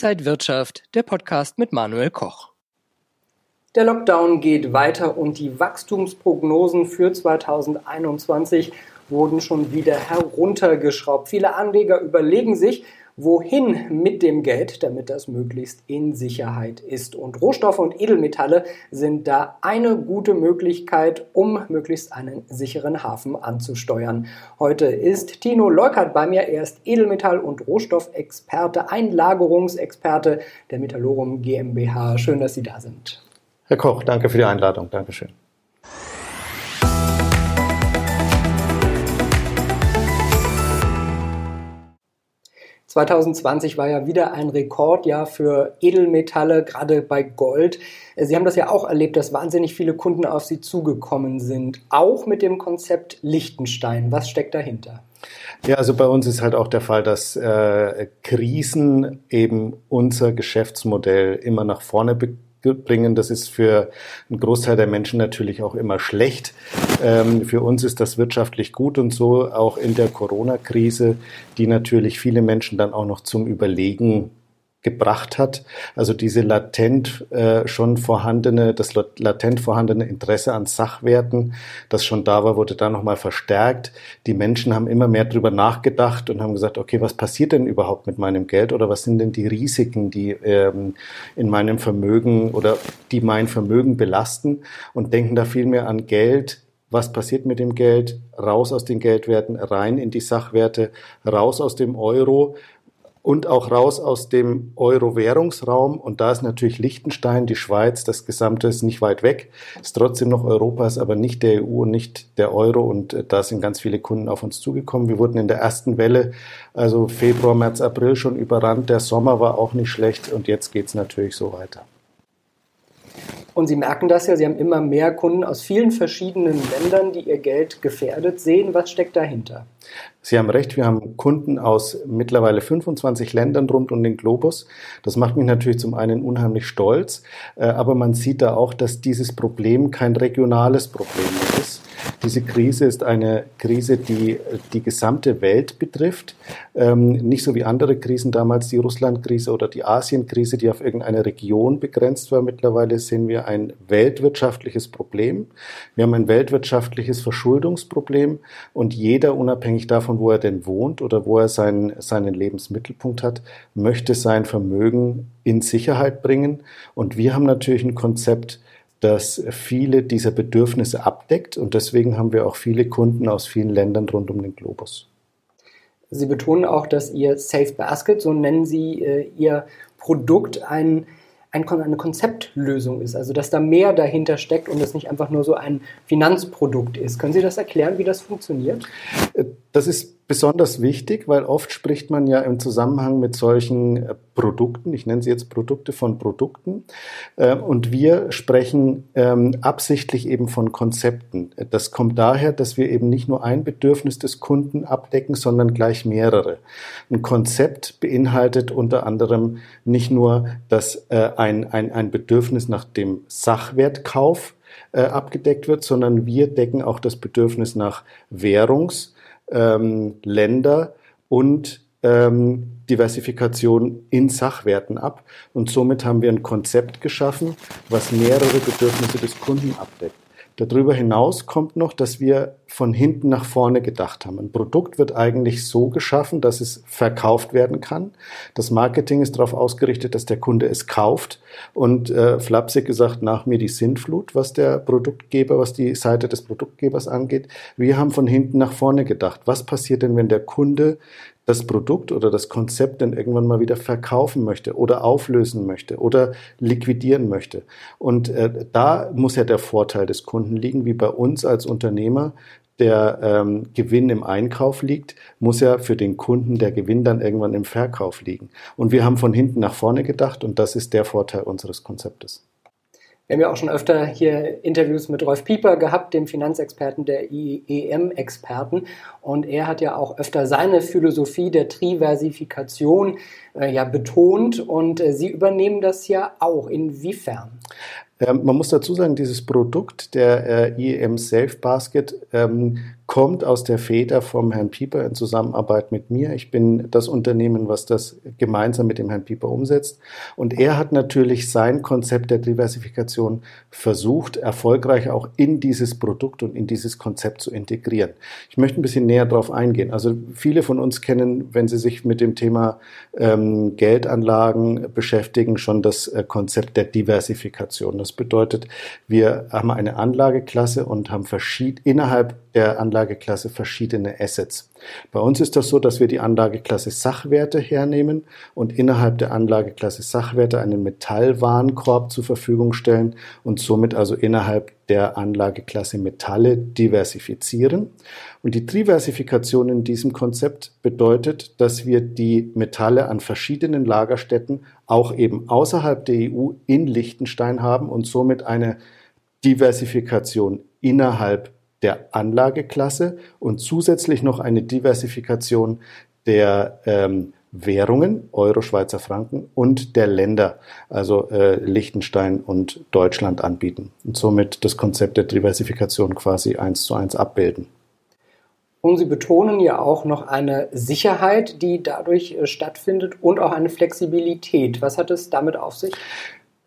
Inside Wirtschaft, der Podcast mit Manuel Koch. Der Lockdown geht weiter und die Wachstumsprognosen für 2021 wurden schon wieder heruntergeschraubt. Viele Anleger überlegen sich, wohin mit dem Geld, damit das möglichst in Sicherheit ist. Und Rohstoffe und Edelmetalle sind da eine gute Möglichkeit, um möglichst einen sicheren Hafen anzusteuern. Heute ist Tino Leukert bei mir. Er ist Edelmetall- und Rohstoffexperte, Einlagerungsexperte der Metallorum GmbH. Schön, dass Sie da sind. Herr Koch, danke für die Einladung. Dankeschön. 2020 war ja wieder ein Rekordjahr für Edelmetalle, gerade bei Gold. Sie haben das ja auch erlebt, dass wahnsinnig viele Kunden auf Sie zugekommen sind, auch mit dem Konzept Liechtenstein. Was steckt dahinter? Ja, also bei uns ist halt auch der Fall, dass äh, Krisen eben unser Geschäftsmodell immer nach vorne bringen. Das ist für einen Großteil der Menschen natürlich auch immer schlecht. Ähm, für uns ist das wirtschaftlich gut und so auch in der Corona-Krise, die natürlich viele Menschen dann auch noch zum Überlegen gebracht hat. Also diese latent äh, schon vorhandene, das latent vorhandene Interesse an Sachwerten, das schon da war, wurde da nochmal verstärkt. Die Menschen haben immer mehr drüber nachgedacht und haben gesagt, okay, was passiert denn überhaupt mit meinem Geld oder was sind denn die Risiken, die ähm, in meinem Vermögen oder die mein Vermögen belasten und denken da viel mehr an Geld, was passiert mit dem Geld, raus aus den Geldwerten, rein in die Sachwerte, raus aus dem Euro und auch raus aus dem Euro-Währungsraum. Und da ist natürlich Liechtenstein, die Schweiz, das Gesamte ist nicht weit weg, ist trotzdem noch Europas, aber nicht der EU und nicht der Euro. Und äh, da sind ganz viele Kunden auf uns zugekommen. Wir wurden in der ersten Welle, also Februar, März, April schon überrannt. Der Sommer war auch nicht schlecht und jetzt geht es natürlich so weiter. Und Sie merken das ja, Sie haben immer mehr Kunden aus vielen verschiedenen Ländern, die ihr Geld gefährdet sehen. Was steckt dahinter? Sie haben recht, wir haben Kunden aus mittlerweile 25 Ländern rund um den Globus. Das macht mich natürlich zum einen unheimlich stolz, äh, aber man sieht da auch, dass dieses Problem kein regionales Problem ist. Diese Krise ist eine Krise, die die gesamte Welt betrifft. Ähm, nicht so wie andere Krisen damals, die Russland-Krise oder die Asien-Krise, die auf irgendeine Region begrenzt war. Mittlerweile sehen wir ein weltwirtschaftliches Problem. Wir haben ein weltwirtschaftliches Verschuldungsproblem und jeder, unabhängig davon, wo er denn wohnt oder wo er seinen, seinen Lebensmittelpunkt hat, möchte sein Vermögen in Sicherheit bringen. Und wir haben natürlich ein Konzept, das viele dieser Bedürfnisse abdeckt. Und deswegen haben wir auch viele Kunden aus vielen Ländern rund um den Globus. Sie betonen auch, dass Ihr Safe Basket, so nennen Sie äh, Ihr Produkt, ein, ein, eine Konzeptlösung ist. Also dass da mehr dahinter steckt und es nicht einfach nur so ein Finanzprodukt ist. Können Sie das erklären, wie das funktioniert? Äh, das ist besonders wichtig, weil oft spricht man ja im Zusammenhang mit solchen äh, Produkten, ich nenne sie jetzt Produkte von Produkten, äh, und wir sprechen ähm, absichtlich eben von Konzepten. Das kommt daher, dass wir eben nicht nur ein Bedürfnis des Kunden abdecken, sondern gleich mehrere. Ein Konzept beinhaltet unter anderem nicht nur, dass äh, ein, ein, ein Bedürfnis nach dem Sachwertkauf abgedeckt wird, sondern wir decken auch das Bedürfnis nach Währungs- ähm, Länder und ähm, Diversifikation in Sachwerten ab. Und somit haben wir ein Konzept geschaffen, was mehrere Bedürfnisse des Kunden abdeckt. Darüber hinaus kommt noch, dass wir von hinten nach vorne gedacht haben. Ein Produkt wird eigentlich so geschaffen, dass es verkauft werden kann. Das Marketing ist darauf ausgerichtet, dass der Kunde es kauft. Und äh, flapsig gesagt, nach mir die Sintflut, was der Produktgeber, was die Seite des Produktgebers angeht. Wir haben von hinten nach vorne gedacht. Was passiert denn, wenn der Kunde das Produkt oder das Konzept dann irgendwann mal wieder verkaufen möchte oder auflösen möchte oder liquidieren möchte. Und äh, da muss ja der Vorteil des Kunden liegen, wie bei uns als Unternehmer der ähm, Gewinn im Einkauf liegt, muss ja für den Kunden der Gewinn dann irgendwann im Verkauf liegen. Und wir haben von hinten nach vorne gedacht und das ist der Vorteil unseres Konzeptes. Wir haben ja auch schon öfter hier Interviews mit Rolf Pieper gehabt, dem Finanzexperten der IEM-Experten. Und er hat ja auch öfter seine Philosophie der Triversifikation äh, ja betont. Und äh, Sie übernehmen das ja auch. Inwiefern? Ähm, man muss dazu sagen, dieses Produkt, der äh, IEM Safe Basket, ähm, kommt aus der Feder vom Herrn Pieper in Zusammenarbeit mit mir. Ich bin das Unternehmen, was das gemeinsam mit dem Herrn Pieper umsetzt. Und er hat natürlich sein Konzept der Diversifikation versucht, erfolgreich auch in dieses Produkt und in dieses Konzept zu integrieren. Ich möchte ein bisschen näher darauf eingehen. Also viele von uns kennen, wenn sie sich mit dem Thema ähm, Geldanlagen beschäftigen, schon das äh, Konzept der Diversifikation. Das bedeutet, wir haben eine Anlageklasse und haben verschied innerhalb der Anlageklasse verschiedene Assets. Bei uns ist das so, dass wir die Anlageklasse Sachwerte hernehmen und innerhalb der Anlageklasse Sachwerte einen Metallwarenkorb zur Verfügung stellen und somit also innerhalb der Anlageklasse Metalle diversifizieren. Und die Diversifikation in diesem Konzept bedeutet, dass wir die Metalle an verschiedenen Lagerstätten auch eben außerhalb der EU in Liechtenstein haben und somit eine Diversifikation innerhalb der Anlageklasse und zusätzlich noch eine Diversifikation der ähm, Währungen, Euro, Schweizer Franken und der Länder, also äh, Liechtenstein und Deutschland anbieten und somit das Konzept der Diversifikation quasi eins zu eins abbilden. Und Sie betonen ja auch noch eine Sicherheit, die dadurch äh, stattfindet und auch eine Flexibilität. Was hat es damit auf sich?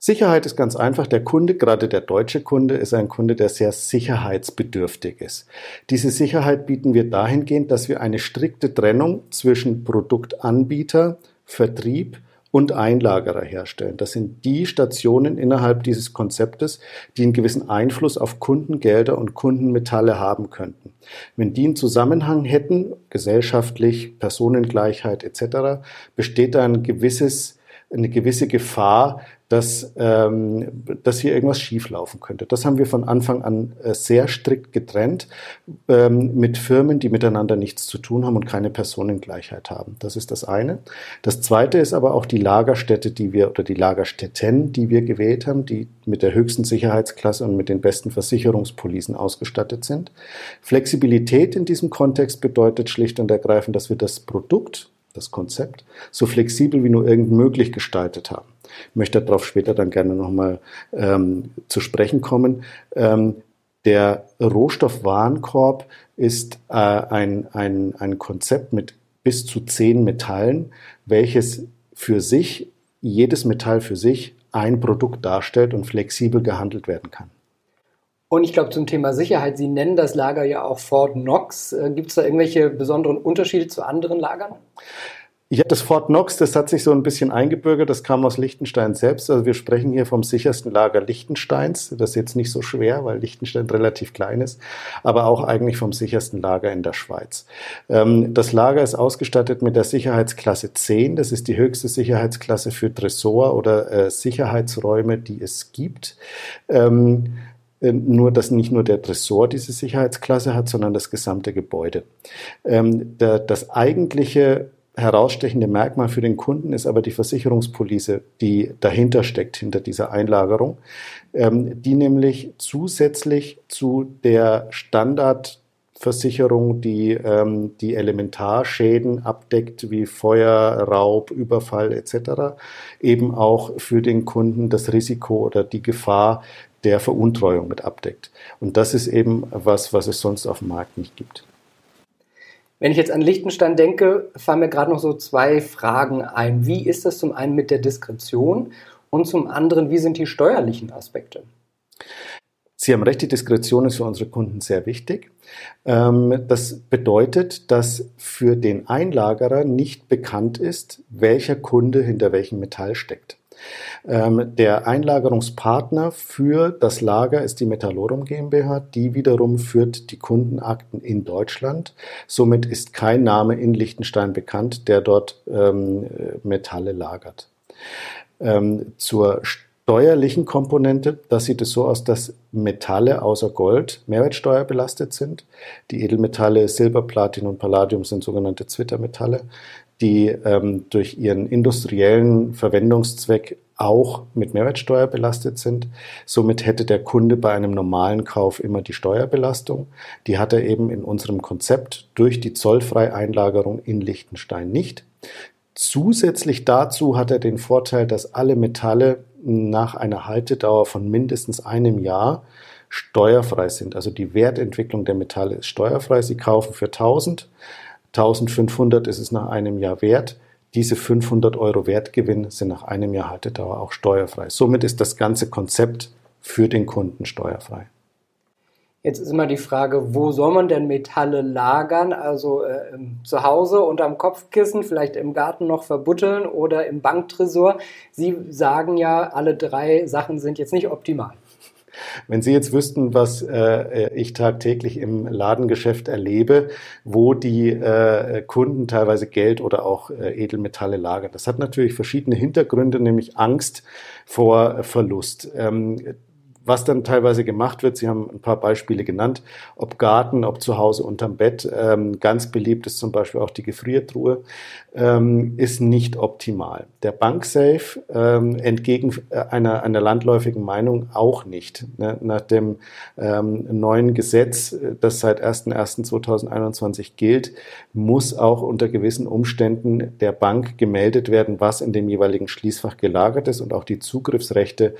Sicherheit ist ganz einfach. Der Kunde, gerade der deutsche Kunde, ist ein Kunde, der sehr sicherheitsbedürftig ist. Diese Sicherheit bieten wir dahingehend, dass wir eine strikte Trennung zwischen Produktanbieter, Vertrieb und Einlagerer herstellen. Das sind die Stationen innerhalb dieses Konzeptes, die einen gewissen Einfluss auf Kundengelder und Kundenmetalle haben könnten. Wenn die einen Zusammenhang hätten, gesellschaftlich, Personengleichheit etc., besteht da ein gewisses, eine gewisse Gefahr, dass, ähm, dass hier irgendwas schieflaufen könnte. Das haben wir von Anfang an äh, sehr strikt getrennt ähm, mit Firmen, die miteinander nichts zu tun haben und keine Personengleichheit haben. Das ist das eine. Das zweite ist aber auch die Lagerstätte, die wir oder die Lagerstätten, die wir gewählt haben, die mit der höchsten Sicherheitsklasse und mit den besten Versicherungspolisen ausgestattet sind. Flexibilität in diesem Kontext bedeutet schlicht und ergreifend, dass wir das Produkt, das Konzept, so flexibel wie nur irgend möglich gestaltet haben. Ich möchte darauf später dann gerne nochmal ähm, zu sprechen kommen. Ähm, der Rohstoffwarenkorb ist äh, ein, ein, ein Konzept mit bis zu zehn Metallen, welches für sich, jedes Metall für sich, ein Produkt darstellt und flexibel gehandelt werden kann. Und ich glaube zum Thema Sicherheit, Sie nennen das Lager ja auch Fort Knox. Äh, Gibt es da irgendwelche besonderen Unterschiede zu anderen Lagern? Habe das Fort Knox, das hat sich so ein bisschen eingebürgert, das kam aus Liechtenstein selbst. Also wir sprechen hier vom sichersten Lager Liechtensteins. Das ist jetzt nicht so schwer, weil Liechtenstein relativ klein ist, aber auch eigentlich vom sichersten Lager in der Schweiz. Ähm, das Lager ist ausgestattet mit der Sicherheitsklasse 10. Das ist die höchste Sicherheitsklasse für Tresor oder äh, Sicherheitsräume, die es gibt. Ähm, äh, nur, dass nicht nur der Tresor diese Sicherheitsklasse hat, sondern das gesamte Gebäude. Ähm, der, das eigentliche herausstechende Merkmal für den Kunden ist aber die Versicherungspolice, die dahinter steckt, hinter dieser Einlagerung, ähm, die nämlich zusätzlich zu der Standardversicherung, die ähm, die Elementarschäden abdeckt, wie Feuer, Raub, Überfall etc., eben auch für den Kunden das Risiko oder die Gefahr der Veruntreuung mit abdeckt. Und das ist eben was, was es sonst auf dem Markt nicht gibt. Wenn ich jetzt an Liechtenstein denke, fallen mir gerade noch so zwei Fragen ein. Wie ist das zum einen mit der Diskretion und zum anderen, wie sind die steuerlichen Aspekte? Sie haben recht, die Diskretion ist für unsere Kunden sehr wichtig. Ähm, das bedeutet, dass für den Einlagerer nicht bekannt ist, welcher Kunde hinter welchem Metall steckt. Ähm, der Einlagerungspartner für das Lager ist die Metallorum GmbH. Die wiederum führt die Kundenakten in Deutschland. Somit ist kein Name in Liechtenstein bekannt, der dort ähm, Metalle lagert. Ähm, zur steuerlichen Komponente, da sieht es so aus, dass Metalle außer Gold mehrwertsteuerbelastet sind. Die Edelmetalle Silber, Platin und Palladium sind sogenannte Zwittermetalle die ähm, durch ihren industriellen Verwendungszweck auch mit Mehrwertsteuer belastet sind. Somit hätte der Kunde bei einem normalen Kauf immer die Steuerbelastung. Die hat er eben in unserem Konzept durch die Zollfreieinlagerung in Liechtenstein nicht. Zusätzlich dazu hat er den Vorteil, dass alle Metalle nach einer Haltedauer von mindestens einem Jahr steuerfrei sind. Also die Wertentwicklung der Metalle ist steuerfrei. Sie kaufen für 1000, 1500 ist es nach einem Jahr wert. Diese 500 Euro Wertgewinn sind nach einem Jahr Haltedauer auch steuerfrei. Somit ist das ganze Konzept für den Kunden steuerfrei. Jetzt ist immer die Frage, wo soll man denn Metalle lagern? Also äh, zu Hause unterm Kopfkissen, vielleicht im Garten noch verbutteln oder im Banktresor. Sie sagen ja, alle drei Sachen sind jetzt nicht optimal. Wenn Sie jetzt wüssten, was äh, ich tagtäglich im Ladengeschäft erlebe, wo die äh, Kunden teilweise Geld oder auch äh, Edelmetalle lagern. Das hat natürlich verschiedene Hintergründe, nämlich Angst vor Verlust. Ähm, was dann teilweise gemacht wird, Sie haben ein paar Beispiele genannt, ob Garten, ob zu Hause unterm Bett, ähm, ganz beliebt ist zum Beispiel auch die Gefriertruhe, ähm, ist nicht optimal. Der Banksafe ähm, entgegen äh, einer, einer landläufigen Meinung auch nicht. Ne? Nach dem ähm, neuen Gesetz, das seit 01.01.2021 gilt, muss auch unter gewissen Umständen der Bank gemeldet werden, was in dem jeweiligen Schließfach gelagert ist und auch die Zugriffsrechte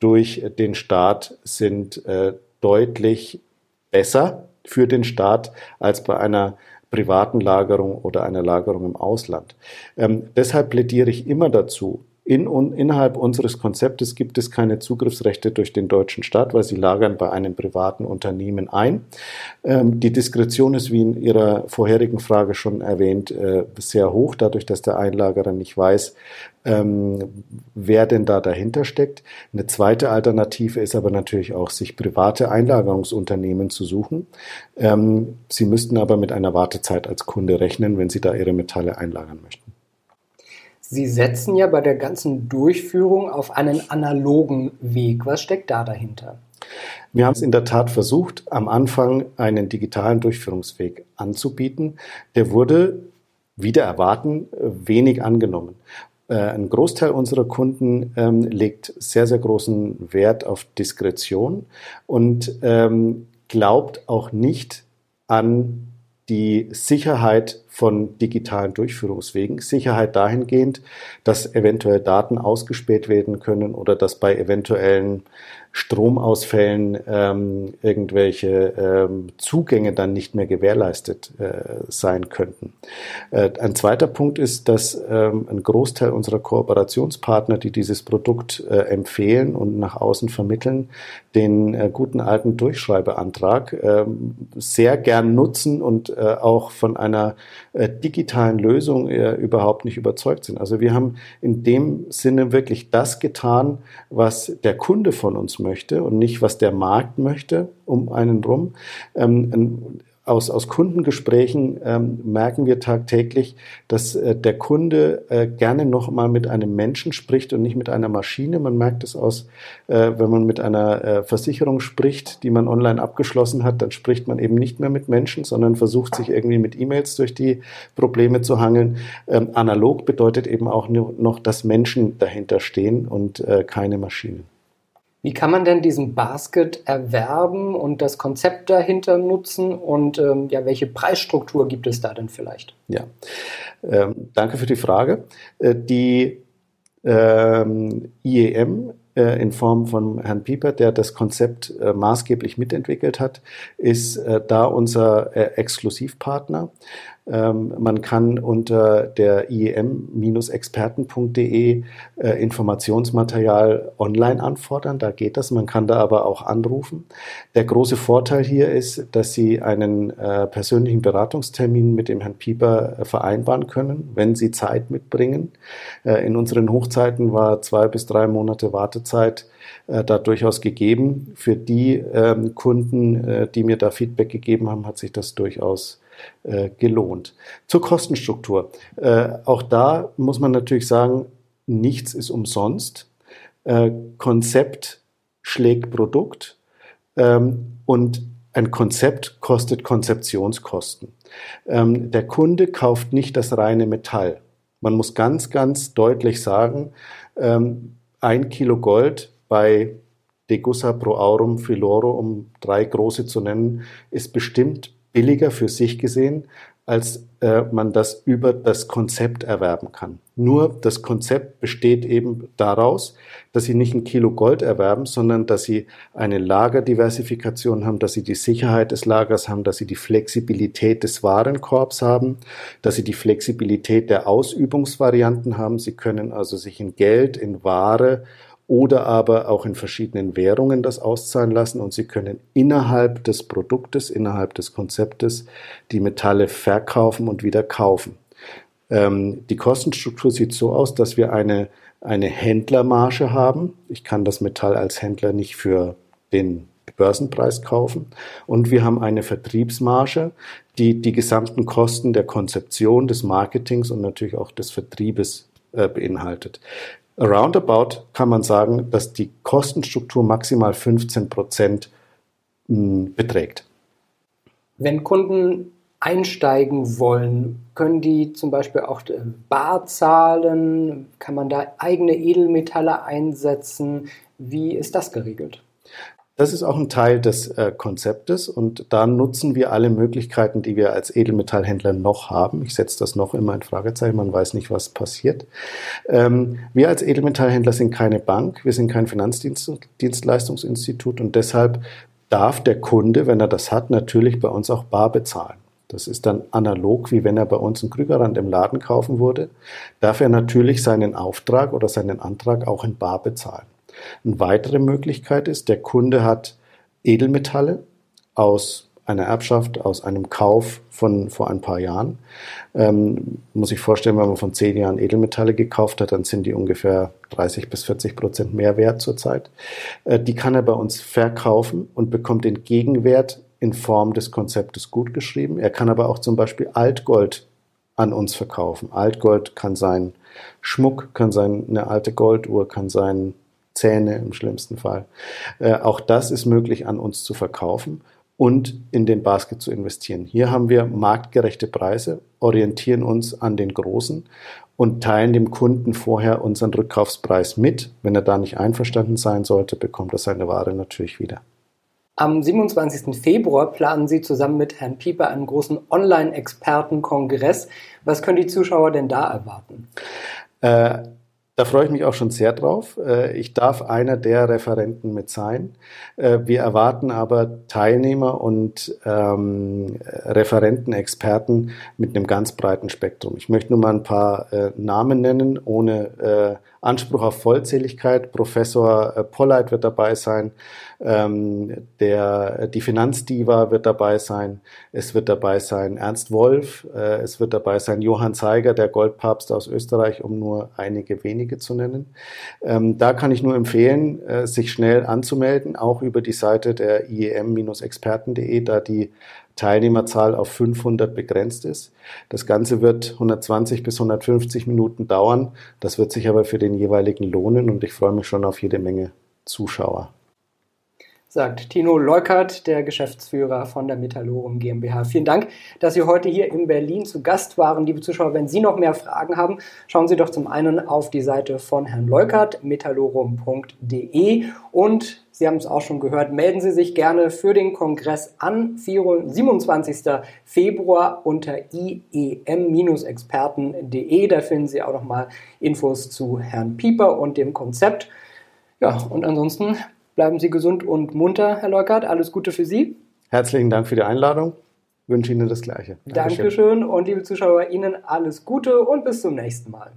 durch den Staat sind äh, deutlich besser für den Staat als bei einer privaten Lagerung oder einer Lagerung im Ausland. Ähm, deshalb plädiere ich immer dazu, in, un, innerhalb unseres Konzeptes gibt es keine Zugriffsrechte durch den deutschen Staat, weil sie lagern bei einem privaten Unternehmen ein. Ähm, die Diskretion ist, wie in Ihrer vorherigen Frage schon erwähnt, äh, sehr hoch, dadurch, dass der Einlagerer nicht weiß, ähm, wer denn da dahinter steckt. Eine zweite Alternative ist aber natürlich auch, sich private Einlagerungsunternehmen zu suchen. Ähm, sie müssten aber mit einer Wartezeit als Kunde rechnen, wenn Sie da Ihre Metalle einlagern möchten. Sie setzen ja bei der ganzen Durchführung auf einen analogen Weg. Was steckt da dahinter? Wir haben es in der Tat versucht, am Anfang einen digitalen Durchführungsweg anzubieten. Der wurde wieder erwarten wenig angenommen. Äh, ein Großteil unserer Kunden ähm, legt sehr, sehr großen Wert auf Diskretion und ähm, glaubt auch nicht an die Sicherheit von digitalen Durchführungswegen. Sicherheit dahingehend, dass eventuell Daten ausgespäht werden können oder dass bei eventuellen Stromausfällen ähm, irgendwelche ähm, Zugänge dann nicht mehr gewährleistet äh, sein könnten. Äh, ein zweiter Punkt ist, dass ähm, ein Großteil unserer Kooperationspartner, die dieses Produkt äh, empfehlen und nach außen vermitteln, den äh, guten alten Durchschreibeantrag äh, sehr gern nutzen und äh, auch von einer äh, digitalen Lösung äh, überhaupt nicht überzeugt sind. Also wir haben in dem Sinne wirklich das getan, was der Kunde von uns möchte und nicht, was der Markt möchte um einen rum. Ähm, aus, aus Kundengesprächen ähm, merken wir tagtäglich, dass äh, der Kunde äh, gerne noch mal mit einem Menschen spricht und nicht mit einer Maschine. Man merkt es aus, äh, wenn man mit einer äh, Versicherung spricht, die man online abgeschlossen hat, dann spricht man eben nicht mehr mit Menschen, sondern versucht sich irgendwie mit E-Mails durch die Probleme zu hangeln. Ähm, analog bedeutet eben auch nur noch, dass Menschen dahinter stehen und äh, keine Maschinen. Wie kann man denn diesen Basket erwerben und das Konzept dahinter nutzen und ähm, ja, welche Preisstruktur gibt es da denn vielleicht? Ja, ähm, danke für die Frage. Äh, die ähm, IEM äh, in Form von Herrn Pieper, der das Konzept äh, maßgeblich mitentwickelt hat, ist äh, da unser äh, Exklusivpartner. Ähm, man kann unter der iem-experten.de äh, Informationsmaterial online anfordern, da geht das. Man kann da aber auch anrufen. Der große Vorteil hier ist, dass Sie einen äh, persönlichen Beratungstermin mit dem Herrn Pieper äh, vereinbaren können, wenn Sie Zeit mitbringen. Äh, in unseren Hochzeiten war zwei bis drei Monate Wartezeit äh, da durchaus gegeben. Für die ähm, Kunden, äh, die mir da Feedback gegeben haben, hat sich das durchaus äh, gelohnt. Zur Kostenstruktur. Äh, auch da muss man natürlich sagen, nichts ist umsonst. Äh, Konzept schlägt Produkt ähm, und ein Konzept kostet Konzeptionskosten. Ähm, der Kunde kauft nicht das reine Metall. Man muss ganz, ganz deutlich sagen, ähm, ein Kilo Gold bei Degussa Pro Aurum Filoro, um drei große zu nennen, ist bestimmt billiger für sich gesehen als äh, man das über das Konzept erwerben kann. Nur das Konzept besteht eben daraus, dass Sie nicht ein Kilo Gold erwerben, sondern dass Sie eine Lagerdiversifikation haben, dass Sie die Sicherheit des Lagers haben, dass Sie die Flexibilität des Warenkorbs haben, dass Sie die Flexibilität der Ausübungsvarianten haben. Sie können also sich in Geld, in Ware oder aber auch in verschiedenen Währungen das auszahlen lassen und Sie können innerhalb des Produktes, innerhalb des Konzeptes die Metalle verkaufen und wieder kaufen. Ähm, die Kostenstruktur sieht so aus, dass wir eine, eine Händlermarge haben. Ich kann das Metall als Händler nicht für den Börsenpreis kaufen. Und wir haben eine Vertriebsmarge, die die gesamten Kosten der Konzeption, des Marketings und natürlich auch des Vertriebes äh, beinhaltet. Roundabout kann man sagen, dass die Kostenstruktur maximal 15 Prozent hm, beträgt. Wenn Kunden einsteigen wollen, können die zum Beispiel auch äh, bar zahlen? Kann man da eigene Edelmetalle einsetzen? Wie ist das geregelt? Das ist auch ein Teil des äh, Konzeptes und da nutzen wir alle Möglichkeiten, die wir als Edelmetallhändler noch haben. Ich setze das noch immer in Fragezeichen, man weiß nicht, was passiert. Ähm, wir als Edelmetallhändler sind keine Bank, wir sind kein Finanzdienstleistungsinstitut und deshalb darf der Kunde, wenn er das hat, natürlich bei uns auch bar bezahlen. Das ist dann analog, wie wenn er bei uns einen Krügerrand im Laden kaufen würde, darf er natürlich seinen Auftrag oder seinen Antrag auch in bar bezahlen. Eine weitere Möglichkeit ist, der Kunde hat Edelmetalle aus einer Erbschaft, aus einem Kauf von vor ein paar Jahren. Ähm, muss ich vorstellen, wenn man von zehn Jahren Edelmetalle gekauft hat, dann sind die ungefähr 30 bis 40 Prozent mehr wert zurzeit. Äh, die kann er bei uns verkaufen und bekommt den Gegenwert in Form des Konzeptes gutgeschrieben. Er kann aber auch zum Beispiel Altgold an uns verkaufen. Altgold kann sein Schmuck, kann sein eine alte Golduhr, kann sein Zähne im schlimmsten Fall. Äh, auch das ist möglich an uns zu verkaufen und in den Basket zu investieren. Hier haben wir marktgerechte Preise, orientieren uns an den Großen und teilen dem Kunden vorher unseren Rückkaufspreis mit. Wenn er da nicht einverstanden sein sollte, bekommt er seine Ware natürlich wieder. Am 27. Februar planen Sie zusammen mit Herrn Pieper einen großen Online-Expertenkongress. Was können die Zuschauer denn da erwarten? Äh, da freue ich mich auch schon sehr drauf. Äh, ich darf einer der Referenten mit sein. Äh, wir erwarten aber Teilnehmer und ähm, Referenten, Experten mit einem ganz breiten Spektrum. Ich möchte nur mal ein paar äh, Namen nennen, ohne äh, Anspruch auf Vollzähligkeit. Professor äh, Polleit wird dabei sein, ähm, der, die Finanzdiva wird dabei sein, es wird dabei sein Ernst Wolf, äh, es wird dabei sein Johann Zeiger, der Goldpapst aus Österreich, um nur einige wenige zu nennen. Ähm, da kann ich nur empfehlen, äh, sich schnell anzumelden, auch über die Seite der iem-experten.de, da die Teilnehmerzahl auf 500 begrenzt ist. Das Ganze wird 120 bis 150 Minuten dauern. Das wird sich aber für den jeweiligen lohnen und ich freue mich schon auf jede Menge Zuschauer. Sagt Tino Leukert, der Geschäftsführer von der Metallorum GmbH. Vielen Dank, dass Sie heute hier in Berlin zu Gast waren. Liebe Zuschauer, wenn Sie noch mehr Fragen haben, schauen Sie doch zum einen auf die Seite von Herrn Leukert, metallorum.de und Sie haben es auch schon gehört, melden Sie sich gerne für den Kongress an. 27. Februar unter iem-experten.de. Da finden Sie auch nochmal Infos zu Herrn Pieper und dem Konzept. Ja, und ansonsten bleiben Sie gesund und munter, Herr Leukert. Alles Gute für Sie. Herzlichen Dank für die Einladung. Ich wünsche Ihnen das Gleiche. Dankeschön. Dankeschön und liebe Zuschauer, Ihnen alles Gute und bis zum nächsten Mal.